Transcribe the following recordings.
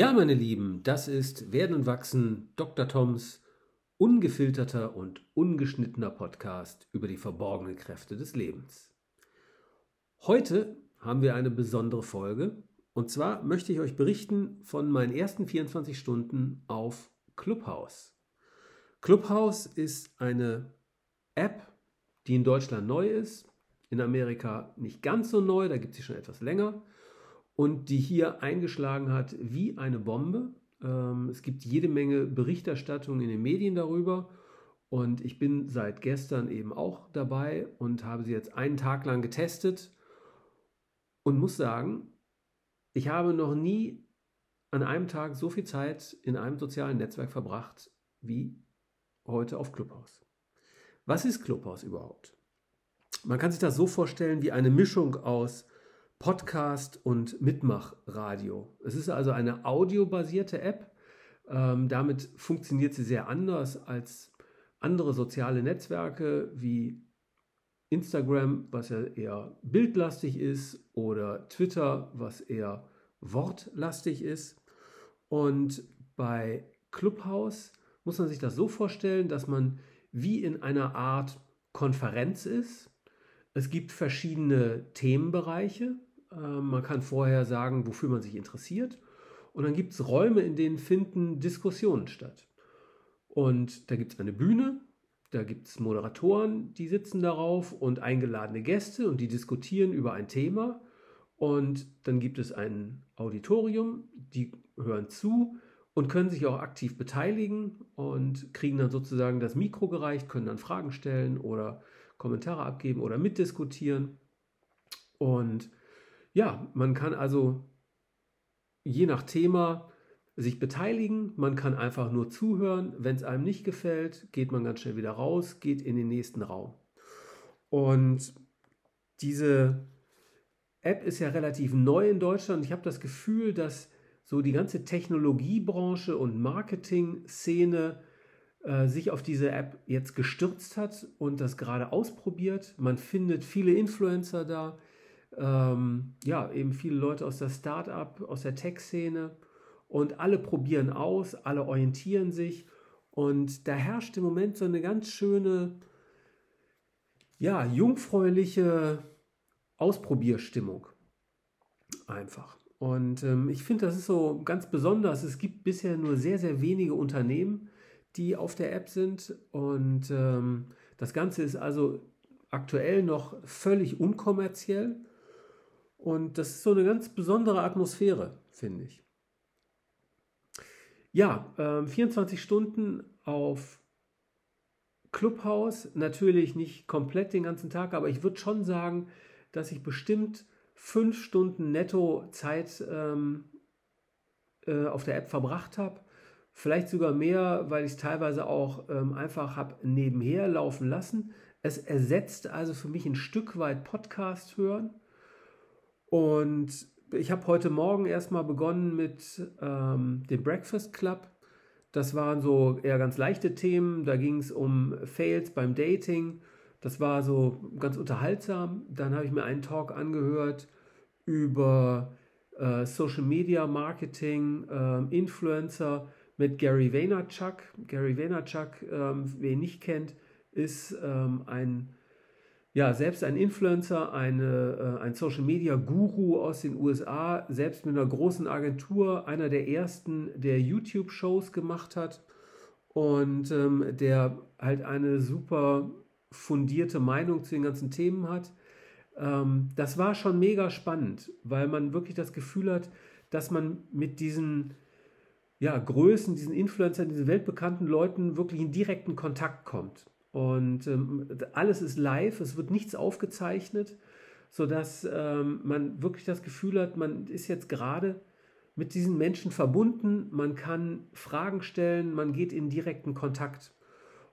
Ja, meine Lieben, das ist Werden und Wachsen Dr. Toms ungefilterter und ungeschnittener Podcast über die verborgenen Kräfte des Lebens. Heute haben wir eine besondere Folge und zwar möchte ich euch berichten von meinen ersten 24 Stunden auf Clubhouse. Clubhouse ist eine App, die in Deutschland neu ist, in Amerika nicht ganz so neu, da gibt es sie schon etwas länger und die hier eingeschlagen hat wie eine Bombe. Ähm, es gibt jede Menge Berichterstattung in den Medien darüber und ich bin seit gestern eben auch dabei und habe sie jetzt einen Tag lang getestet und muss sagen, ich habe noch nie an einem Tag so viel Zeit in einem sozialen Netzwerk verbracht wie heute auf Clubhouse. Was ist Clubhouse überhaupt? Man kann sich das so vorstellen wie eine Mischung aus Podcast und Mitmachradio. Es ist also eine audiobasierte App. Ähm, damit funktioniert sie sehr anders als andere soziale Netzwerke wie Instagram, was ja eher bildlastig ist, oder Twitter, was eher wortlastig ist. Und bei Clubhouse muss man sich das so vorstellen, dass man wie in einer Art Konferenz ist. Es gibt verschiedene Themenbereiche, man kann vorher sagen, wofür man sich interessiert. Und dann gibt es Räume, in denen finden Diskussionen statt. Und da gibt es eine Bühne, da gibt es Moderatoren, die sitzen darauf und eingeladene Gäste und die diskutieren über ein Thema. Und dann gibt es ein Auditorium, die hören zu und können sich auch aktiv beteiligen und kriegen dann sozusagen das Mikro gereicht, können dann Fragen stellen oder Kommentare abgeben oder mitdiskutieren. Und ja, man kann also je nach Thema sich beteiligen. Man kann einfach nur zuhören. Wenn es einem nicht gefällt, geht man ganz schnell wieder raus, geht in den nächsten Raum. Und diese App ist ja relativ neu in Deutschland. Ich habe das Gefühl, dass so die ganze Technologiebranche und Marketing-Szene äh, sich auf diese App jetzt gestürzt hat und das gerade ausprobiert. Man findet viele Influencer da, ähm, ja, eben viele Leute aus der Start-up, aus der Tech-Szene und alle probieren aus, alle orientieren sich und da herrscht im Moment so eine ganz schöne, ja, jungfräuliche Ausprobierstimmung. Einfach. Und ähm, ich finde, das ist so ganz besonders. Es gibt bisher nur sehr, sehr wenige Unternehmen, die auf der App sind. Und ähm, das Ganze ist also aktuell noch völlig unkommerziell. Und das ist so eine ganz besondere Atmosphäre, finde ich. Ja, äh, 24 Stunden auf Clubhouse, natürlich nicht komplett den ganzen Tag, aber ich würde schon sagen, dass ich bestimmt fünf Stunden netto Zeit ähm, äh, auf der App verbracht habe. Vielleicht sogar mehr, weil ich es teilweise auch ähm, einfach habe nebenher laufen lassen. Es ersetzt also für mich ein Stück weit Podcast hören. Und ich habe heute Morgen erstmal begonnen mit ähm, dem Breakfast Club. Das waren so eher ganz leichte Themen. Da ging es um Fails beim Dating. Das war so ganz unterhaltsam. Dann habe ich mir einen Talk angehört über äh, Social Media Marketing, äh, Influencer mit Gary Vaynerchuk. Gary Vaynerchuk, ähm, wer ihn nicht kennt, ist ähm, ein ja, selbst ein Influencer, eine, äh, ein Social Media Guru aus den USA, selbst mit einer großen Agentur, einer der ersten, der YouTube-Shows gemacht hat und ähm, der halt eine super fundierte Meinung zu den ganzen Themen hat. Ähm, das war schon mega spannend, weil man wirklich das Gefühl hat, dass man mit diesen ja, Größen, diesen Influencern, diesen weltbekannten Leuten wirklich in direkten Kontakt kommt. Und ähm, alles ist live, es wird nichts aufgezeichnet, sodass ähm, man wirklich das Gefühl hat, man ist jetzt gerade mit diesen Menschen verbunden, man kann Fragen stellen, man geht in direkten Kontakt.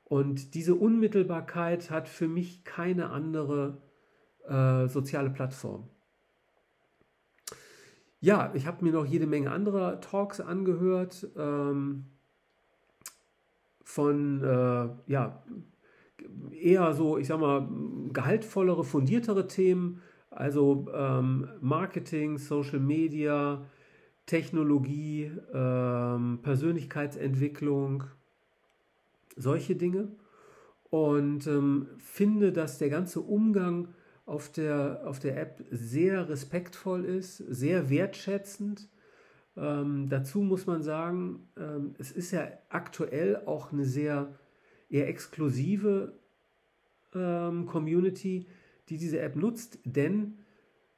Und diese Unmittelbarkeit hat für mich keine andere äh, soziale Plattform. Ja, ich habe mir noch jede Menge anderer Talks angehört ähm, von äh, ja, eher so, ich sag mal, gehaltvollere, fundiertere Themen, also ähm, Marketing, Social Media, Technologie, ähm, Persönlichkeitsentwicklung, solche Dinge. Und ähm, finde, dass der ganze Umgang auf der, auf der App sehr respektvoll ist, sehr wertschätzend. Ähm, dazu muss man sagen, ähm, es ist ja aktuell auch eine sehr eher exklusive ähm, Community, die diese App nutzt, denn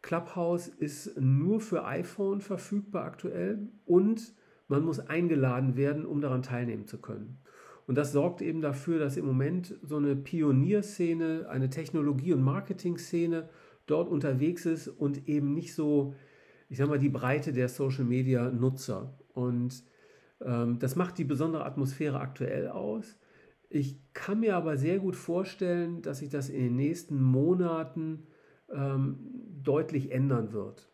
Clubhouse ist nur für iPhone verfügbar aktuell und man muss eingeladen werden, um daran teilnehmen zu können. Und das sorgt eben dafür, dass im Moment so eine Pionierszene, eine Technologie- und Marketing-Szene dort unterwegs ist und eben nicht so, ich sag mal, die Breite der Social-Media-Nutzer. Und ähm, das macht die besondere Atmosphäre aktuell aus. Ich kann mir aber sehr gut vorstellen, dass sich das in den nächsten Monaten ähm, deutlich ändern wird.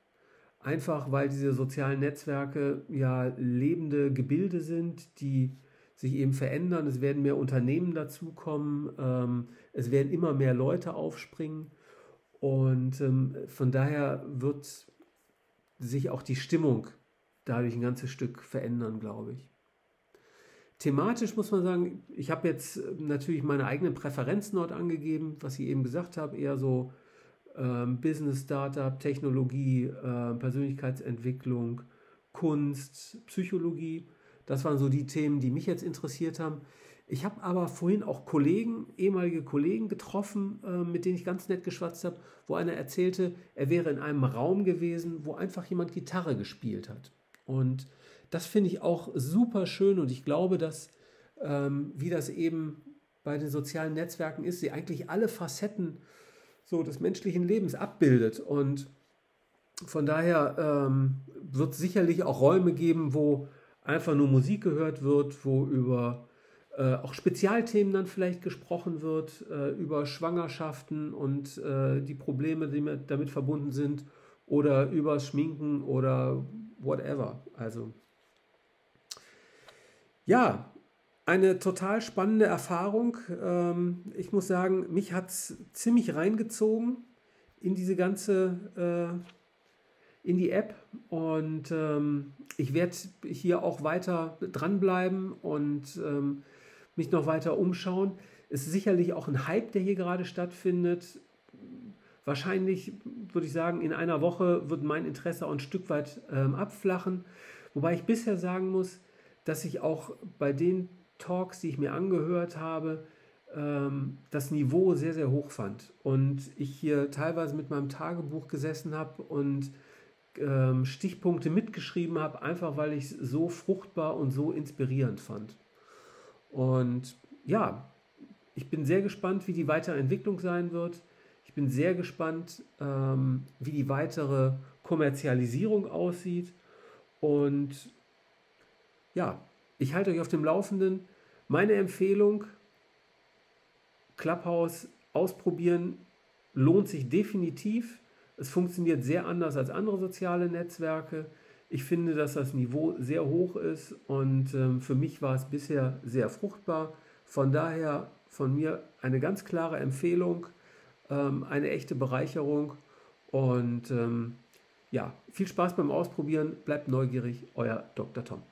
Einfach weil diese sozialen Netzwerke ja lebende Gebilde sind, die sich eben verändern. Es werden mehr Unternehmen dazukommen. Ähm, es werden immer mehr Leute aufspringen. Und ähm, von daher wird sich auch die Stimmung dadurch ein ganzes Stück verändern, glaube ich. Thematisch muss man sagen, ich habe jetzt äh, natürlich meine eigenen Präferenzen dort angegeben, was ich eben gesagt habe, eher so ähm, Business, Startup, Technologie, äh, Persönlichkeitsentwicklung, Kunst, Psychologie. Das waren so die Themen, die mich jetzt interessiert haben. Ich habe aber vorhin auch Kollegen, ehemalige Kollegen getroffen, äh, mit denen ich ganz nett geschwatzt habe, wo einer erzählte, er wäre in einem Raum gewesen, wo einfach jemand Gitarre gespielt hat. Und das finde ich auch super schön und ich glaube, dass, ähm, wie das eben bei den sozialen Netzwerken ist, sie eigentlich alle Facetten so des menschlichen Lebens abbildet. Und von daher ähm, wird es sicherlich auch Räume geben, wo einfach nur Musik gehört wird, wo über äh, auch Spezialthemen dann vielleicht gesprochen wird, äh, über Schwangerschaften und äh, die Probleme, die damit verbunden sind, oder über Schminken oder whatever. Also ja, eine total spannende Erfahrung. Ähm, ich muss sagen, mich hat es ziemlich reingezogen in diese ganze, äh, in die App. Und ähm, ich werde hier auch weiter dranbleiben und ähm, mich noch weiter umschauen. Es ist sicherlich auch ein Hype, der hier gerade stattfindet. Wahrscheinlich würde ich sagen, in einer Woche wird mein Interesse auch ein Stück weit abflachen. Wobei ich bisher sagen muss, dass ich auch bei den Talks, die ich mir angehört habe, ähm, das Niveau sehr, sehr hoch fand. Und ich hier teilweise mit meinem Tagebuch gesessen habe und ähm, Stichpunkte mitgeschrieben habe, einfach weil ich es so fruchtbar und so inspirierend fand. Und ja, ich bin sehr gespannt, wie die weitere Entwicklung sein wird. Ich bin sehr gespannt, ähm, wie die weitere Kommerzialisierung aussieht. Und ja, ich halte euch auf dem Laufenden. Meine Empfehlung, Clubhouse ausprobieren, lohnt sich definitiv. Es funktioniert sehr anders als andere soziale Netzwerke. Ich finde, dass das Niveau sehr hoch ist und ähm, für mich war es bisher sehr fruchtbar. Von daher von mir eine ganz klare Empfehlung, ähm, eine echte Bereicherung und ähm, ja, viel Spaß beim Ausprobieren. Bleibt neugierig, euer Dr. Tom.